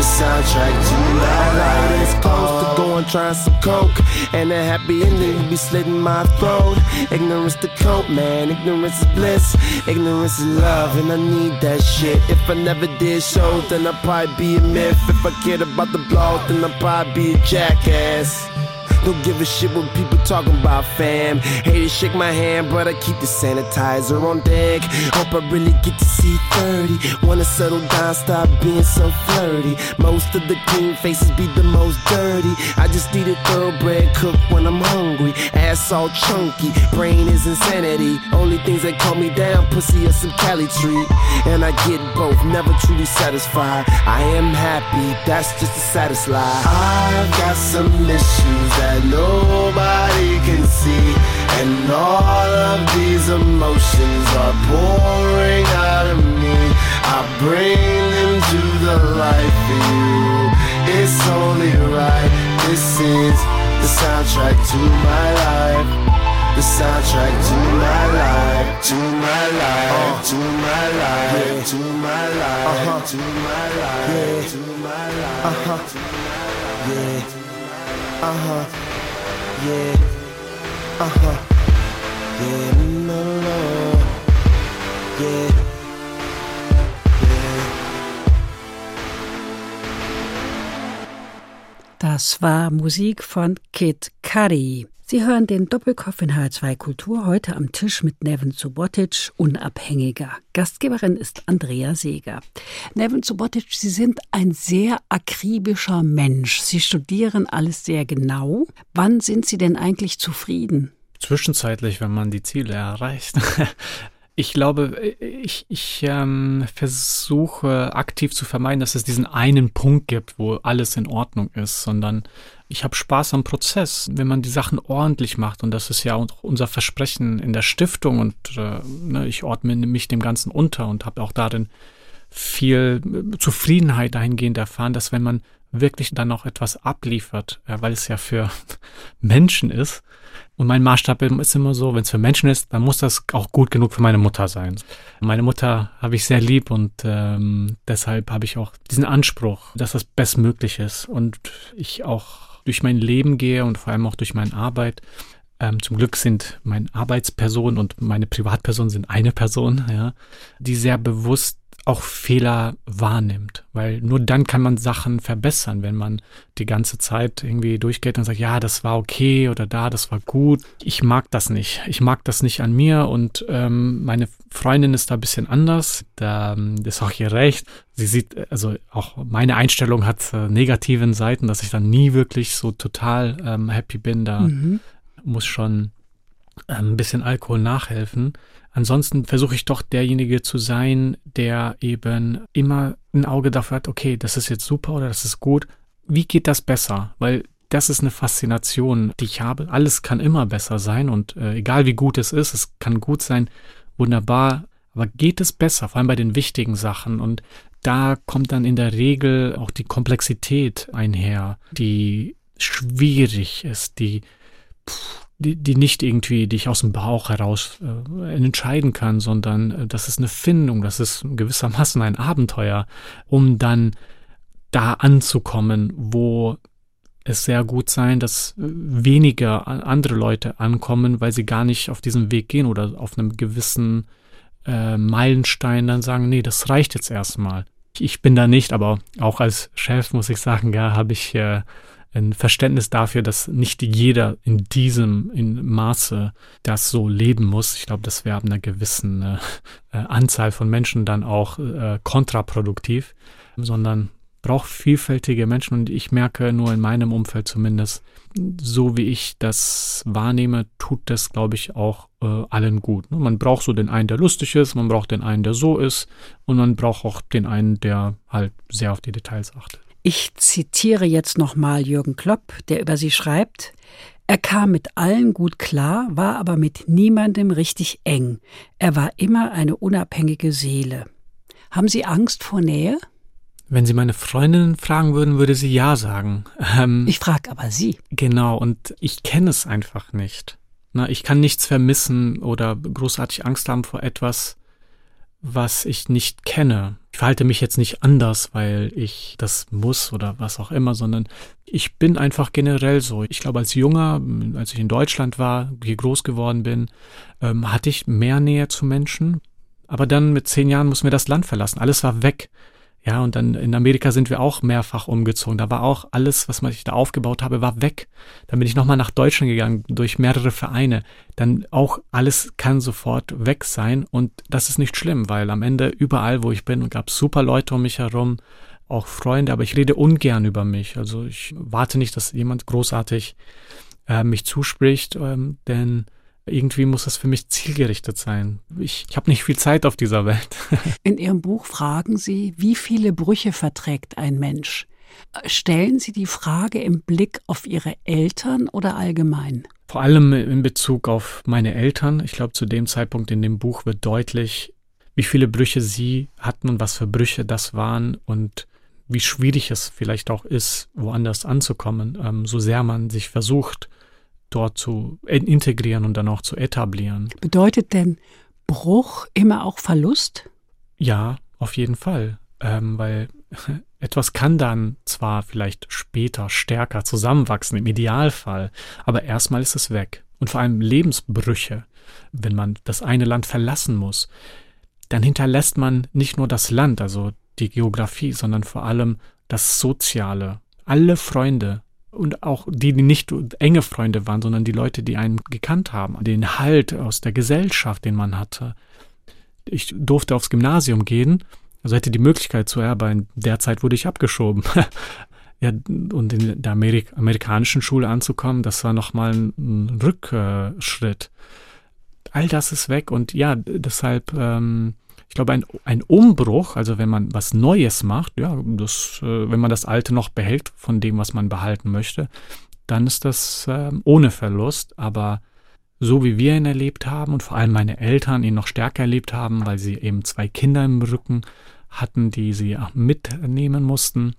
the soundtrack to my life. It's close to going trying some coke, and a happy ending be slitting my throat. Ignorance the cope, man. Ignorance is bliss. Ignorance is love, and I need that shit. If I never did shows, then I'd probably be a myth. If I cared about the blog, then I'd probably be a jackass. Don't give a shit what people talking about, fam. Hate to shake my hand, but I keep the sanitizer on deck. Hope I really get to see 30. Wanna settle down, stop being so flirty. Most of the clean faces be the most dirty. I just need a thoroughbred cook when I'm hungry. Ass all chunky, brain is insanity. Only things that calm me down, pussy or some Cali treat. And I get both, never truly satisfied. I am happy, that's just a satisfy. I've got some issues that that nobody can see. And all of these emotions are pouring out of me. I bring them to the light for you. It's only right. This is the soundtrack to my life. The soundtrack to my life, to my life, uh, to my life, yeah. to my life, uh-huh. to my life, yeah. to my life, uh-huh. yeah. Uh huh. Yeah. Uh huh. Yeah. No, no. Yeah. Das war Musik von Kid Cudi. Sie hören den Doppelkopf in H2 Kultur heute am Tisch mit Nevin Subotic, Unabhängiger. Gastgeberin ist Andrea Seeger. Nevin Subotic, Sie sind ein sehr akribischer Mensch. Sie studieren alles sehr genau. Wann sind Sie denn eigentlich zufrieden? Zwischenzeitlich, wenn man die Ziele erreicht. Ich glaube, ich, ich ähm, versuche aktiv zu vermeiden, dass es diesen einen Punkt gibt, wo alles in Ordnung ist, sondern ich habe Spaß am Prozess, wenn man die Sachen ordentlich macht. Und das ist ja unser Versprechen in der Stiftung. Und äh, ne, ich ordne mich dem Ganzen unter und habe auch darin viel äh, Zufriedenheit dahingehend erfahren, dass wenn man wirklich dann noch etwas abliefert, äh, weil es ja für Menschen ist. Und mein Maßstab ist immer so, wenn es für Menschen ist, dann muss das auch gut genug für meine Mutter sein. Meine Mutter habe ich sehr lieb und ähm, deshalb habe ich auch diesen Anspruch, dass das bestmöglich ist und ich auch durch mein Leben gehe und vor allem auch durch meine Arbeit. Ähm, zum Glück sind meine Arbeitsperson und meine Privatperson sind eine Person, ja, die sehr bewusst auch Fehler wahrnimmt, weil nur dann kann man Sachen verbessern, wenn man die ganze Zeit irgendwie durchgeht und sagt, ja, das war okay oder da, das war gut. Ich mag das nicht. Ich mag das nicht an mir und ähm, meine Freundin ist da ein bisschen anders. Da ähm, ist auch ihr Recht. Sie sieht, also auch meine Einstellung hat äh, negativen Seiten, dass ich dann nie wirklich so total ähm, happy bin. Da mhm. muss schon ähm, ein bisschen Alkohol nachhelfen. Ansonsten versuche ich doch derjenige zu sein, der eben immer ein Auge dafür hat, okay, das ist jetzt super oder das ist gut. Wie geht das besser? Weil das ist eine Faszination, die ich habe. Alles kann immer besser sein und äh, egal wie gut es ist, es kann gut sein, wunderbar. Aber geht es besser, vor allem bei den wichtigen Sachen? Und da kommt dann in der Regel auch die Komplexität einher, die schwierig ist, die pff, die, die nicht irgendwie dich aus dem Bauch heraus äh, entscheiden kann, sondern äh, das ist eine Findung, das ist gewissermaßen ein Abenteuer, um dann da anzukommen, wo es sehr gut sein, dass weniger andere Leute ankommen, weil sie gar nicht auf diesem Weg gehen oder auf einem gewissen äh, Meilenstein dann sagen, nee, das reicht jetzt erstmal. Ich bin da nicht, aber auch als Chef muss ich sagen, ja, habe ich äh, ein Verständnis dafür, dass nicht jeder in diesem in Maße das so leben muss. Ich glaube, das wäre ab einer gewissen äh, äh, Anzahl von Menschen dann auch äh, kontraproduktiv, sondern braucht vielfältige Menschen und ich merke nur in meinem Umfeld zumindest, so wie ich das wahrnehme, tut das, glaube ich, auch äh, allen gut. Ne? Man braucht so den einen, der lustig ist, man braucht den einen, der so ist und man braucht auch den einen, der halt sehr auf die Details achtet. Ich zitiere jetzt nochmal Jürgen Klopp, der über sie schreibt, er kam mit allen gut klar, war aber mit niemandem richtig eng. Er war immer eine unabhängige Seele. Haben Sie Angst vor Nähe? Wenn Sie meine Freundin fragen würden, würde sie ja sagen. Ähm, ich frage aber Sie. Genau, und ich kenne es einfach nicht. Na, ich kann nichts vermissen oder großartig Angst haben vor etwas, was ich nicht kenne. Ich verhalte mich jetzt nicht anders, weil ich das muss oder was auch immer, sondern ich bin einfach generell so. Ich glaube, als Junger, als ich in Deutschland war, hier groß geworden bin, ähm, hatte ich mehr Nähe zu Menschen. Aber dann mit zehn Jahren mussten wir das Land verlassen. Alles war weg. Ja, und dann in Amerika sind wir auch mehrfach umgezogen. Da war auch alles, was ich da aufgebaut habe, war weg. Dann bin ich nochmal nach Deutschland gegangen durch mehrere Vereine. Dann auch alles kann sofort weg sein. Und das ist nicht schlimm, weil am Ende überall, wo ich bin, gab es super Leute um mich herum, auch Freunde, aber ich rede ungern über mich. Also ich warte nicht, dass jemand großartig äh, mich zuspricht, ähm, denn irgendwie muss es für mich zielgerichtet sein. Ich, ich habe nicht viel Zeit auf dieser Welt. In Ihrem Buch fragen Sie, wie viele Brüche verträgt ein Mensch? Stellen Sie die Frage im Blick auf Ihre Eltern oder allgemein? Vor allem in Bezug auf meine Eltern. Ich glaube, zu dem Zeitpunkt in dem Buch wird deutlich, wie viele Brüche sie hatten und was für Brüche das waren und wie schwierig es vielleicht auch ist, woanders anzukommen, ähm, so sehr man sich versucht, dort zu integrieren und dann auch zu etablieren. Bedeutet denn Bruch immer auch Verlust? Ja, auf jeden Fall. Ähm, weil etwas kann dann zwar vielleicht später stärker zusammenwachsen, im Idealfall, aber erstmal ist es weg. Und vor allem Lebensbrüche, wenn man das eine Land verlassen muss, dann hinterlässt man nicht nur das Land, also die Geografie, sondern vor allem das Soziale. Alle Freunde, und auch die, die nicht enge Freunde waren, sondern die Leute, die einen gekannt haben, den Halt aus der Gesellschaft, den man hatte. Ich durfte aufs Gymnasium gehen, also hätte die Möglichkeit zu, aber in der Zeit wurde ich abgeschoben. ja, und in der Amerik amerikanischen Schule anzukommen, das war nochmal ein, ein Rückschritt. All das ist weg und ja, deshalb ähm, ich glaube, ein, ein Umbruch, also wenn man was Neues macht, ja, das, äh, wenn man das Alte noch behält von dem, was man behalten möchte, dann ist das äh, ohne Verlust. Aber so wie wir ihn erlebt haben und vor allem meine Eltern ihn noch stärker erlebt haben, weil sie eben zwei Kinder im Rücken hatten, die sie mitnehmen mussten,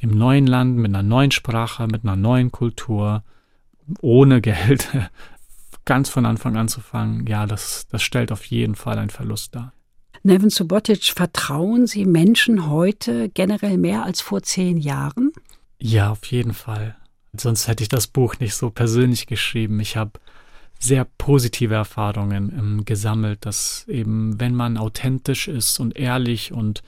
im neuen Land, mit einer neuen Sprache, mit einer neuen Kultur, ohne Geld, ganz von Anfang an zu fangen, ja, das, das stellt auf jeden Fall einen Verlust dar. Nevin Subotic, vertrauen Sie Menschen heute generell mehr als vor zehn Jahren? Ja, auf jeden Fall. Sonst hätte ich das Buch nicht so persönlich geschrieben. Ich habe sehr positive Erfahrungen ähm, gesammelt, dass eben, wenn man authentisch ist und ehrlich und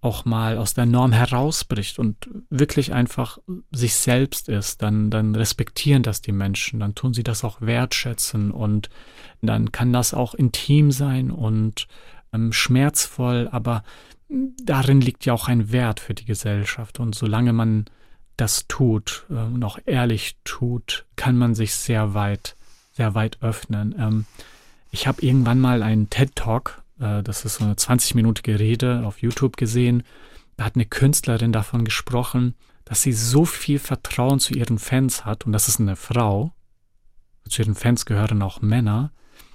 auch mal aus der Norm herausbricht und wirklich einfach sich selbst ist, dann, dann respektieren das die Menschen, dann tun sie das auch wertschätzen und dann kann das auch intim sein und ähm, schmerzvoll, aber darin liegt ja auch ein Wert für die Gesellschaft. Und solange man das tut äh, und auch ehrlich tut, kann man sich sehr weit, sehr weit öffnen. Ähm, ich habe irgendwann mal einen TED-Talk, äh, das ist so eine 20-minütige Rede auf YouTube gesehen. Da hat eine Künstlerin davon gesprochen, dass sie so viel Vertrauen zu ihren Fans hat, und das ist eine Frau, zu ihren Fans gehören auch Männer,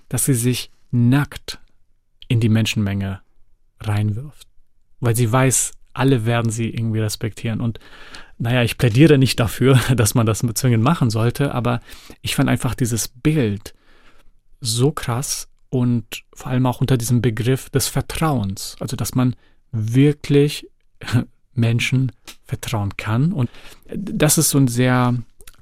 dass sie sich nackt in die Menschenmenge reinwirft. Weil sie weiß, alle werden sie irgendwie respektieren. Und naja, ich plädiere nicht dafür, dass man das zwingend machen sollte, aber ich fand einfach dieses Bild so krass und vor allem auch unter diesem Begriff des Vertrauens. Also, dass man wirklich Menschen vertrauen kann. Und das ist so ein sehr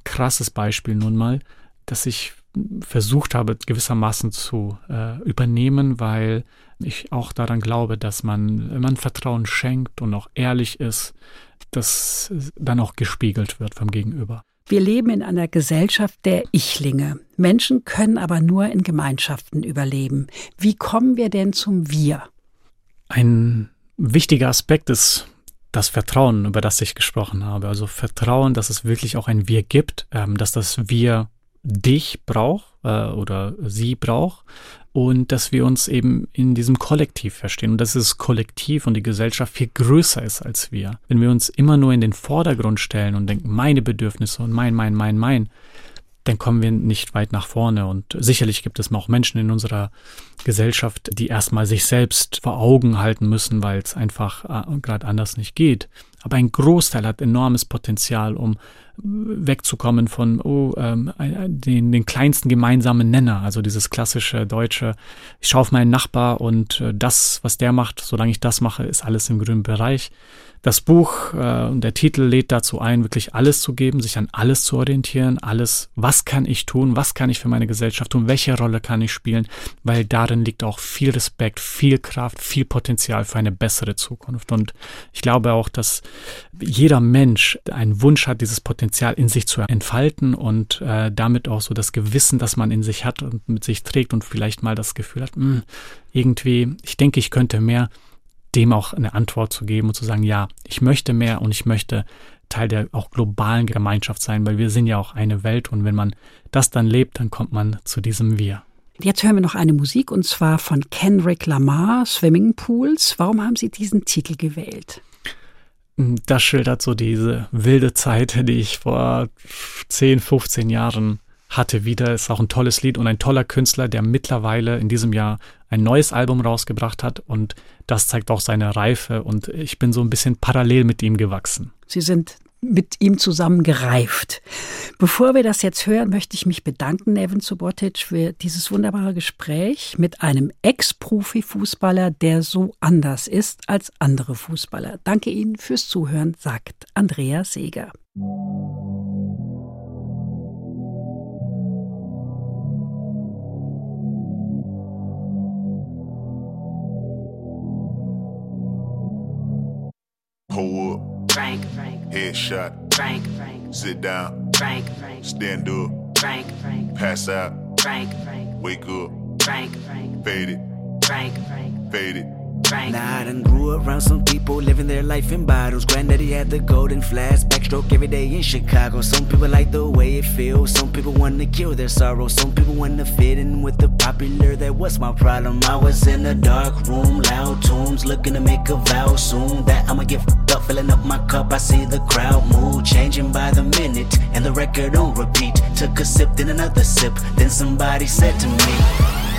krasses Beispiel nun mal, dass ich versucht habe, gewissermaßen zu äh, übernehmen, weil ich auch daran glaube, dass man, wenn man Vertrauen schenkt und auch ehrlich ist, das dann auch gespiegelt wird vom Gegenüber. Wir leben in einer Gesellschaft der Ichlinge. Menschen können aber nur in Gemeinschaften überleben. Wie kommen wir denn zum Wir? Ein wichtiger Aspekt ist das Vertrauen, über das ich gesprochen habe. Also Vertrauen, dass es wirklich auch ein Wir gibt, ähm, dass das Wir dich braucht äh, oder sie braucht und dass wir uns eben in diesem Kollektiv verstehen und dass das Kollektiv und die Gesellschaft viel größer ist als wir. Wenn wir uns immer nur in den Vordergrund stellen und denken, meine Bedürfnisse und mein, mein, mein, mein, dann kommen wir nicht weit nach vorne. Und sicherlich gibt es auch Menschen in unserer Gesellschaft, die erstmal sich selbst vor Augen halten müssen, weil es einfach äh, gerade anders nicht geht. Aber ein Großteil hat enormes Potenzial, um wegzukommen von oh, ähm, den, den kleinsten gemeinsamen Nenner, also dieses klassische deutsche, ich schaue auf meinen Nachbar und äh, das, was der macht, solange ich das mache, ist alles im grünen Bereich. Das Buch äh, und der Titel lädt dazu ein, wirklich alles zu geben, sich an alles zu orientieren, alles, was kann ich tun, was kann ich für meine Gesellschaft tun, welche Rolle kann ich spielen, weil darin liegt auch viel Respekt, viel Kraft, viel Potenzial für eine bessere Zukunft. Und ich glaube auch, dass jeder Mensch einen Wunsch hat, dieses Potenzial in sich zu entfalten und äh, damit auch so das Gewissen, das man in sich hat und mit sich trägt und vielleicht mal das Gefühl hat, mh, hm, irgendwie, ich denke, ich könnte mehr dem auch eine Antwort zu geben und zu sagen, ja, ich möchte mehr und ich möchte Teil der auch globalen Gemeinschaft sein, weil wir sind ja auch eine Welt und wenn man das dann lebt, dann kommt man zu diesem Wir. Jetzt hören wir noch eine Musik und zwar von Kendrick Lamar, Swimming Pools. Warum haben Sie diesen Titel gewählt? Das schildert so diese wilde Zeit, die ich vor 10, 15 Jahren hatte wieder. Ist auch ein tolles Lied und ein toller Künstler, der mittlerweile in diesem Jahr ein neues Album rausgebracht hat und das zeigt auch seine Reife und ich bin so ein bisschen parallel mit ihm gewachsen. Sie sind mit ihm zusammen gereift. Bevor wir das jetzt hören, möchte ich mich bedanken, Evan Subotic, für dieses wunderbare Gespräch mit einem Ex-Profi-Fußballer, der so anders ist als andere Fußballer. Danke Ihnen fürs Zuhören, sagt Andrea Seeger. Headshot. Frank. Frank. Sit down. Frank. Frank. Stand up. Frank. Frank. Pass out. Frank. Frank. Wake up. Frank. Frank. Fade it. Frank. Frank. Fade it. Nah, grew around some people living their life in bottles. Granddaddy had the golden flask, backstroke every day in Chicago. Some people like the way it feels. Some people wanna kill their sorrow. Some people wanna fit in with the popular. That was my problem. I was in a dark room, loud tunes, looking to make a vow soon. That I'ma get up, filling up my cup. I see the crowd mood changing by the minute, and the record on repeat. Took a sip, then another sip. Then somebody said to me,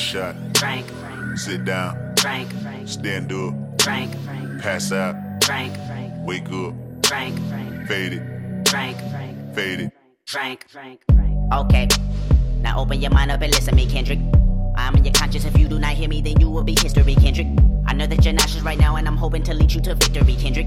Headshot. Frank. Sit down. Frank. Stand up. Frank. Pass out. Frank. Wake up. Frank. Fade it. Frank. Fade it. Frank. Okay. Now open your mind up and listen to me, Kendrick. I'm in your conscience. If you do not hear me, then you will be history, Kendrick. I know that you're nauseous right now, and I'm hoping to lead you to victory, Kendrick.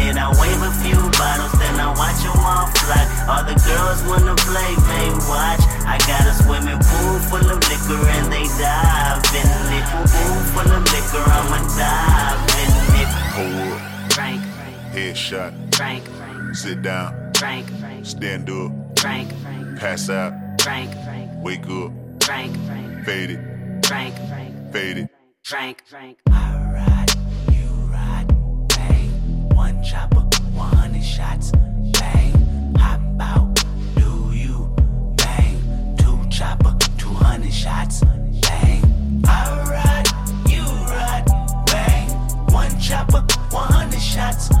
I wave a few bottles, then I watch them all fly. All the girls wanna play, may watch. I got a swimming pool full of liquor and they dive in it. Pool full of liquor, I'ma dive in it. Up. Frank, Headshot. Frank, Sit down. Frank, Stand up. Frank, Pass out. Frank, Wake up. Frank, Fade it. Frank, Fade it. Frank, Frank. Chopper, 100 shots, bang. Hop out, do you bang? Two chopper, 200 shots, bang. I ride, you ride, bang. One chopper, 100 shots.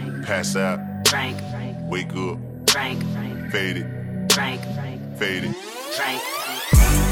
Pass out. Frank, Wake up. Frank, Fade it. Frank, Fade it. Frank.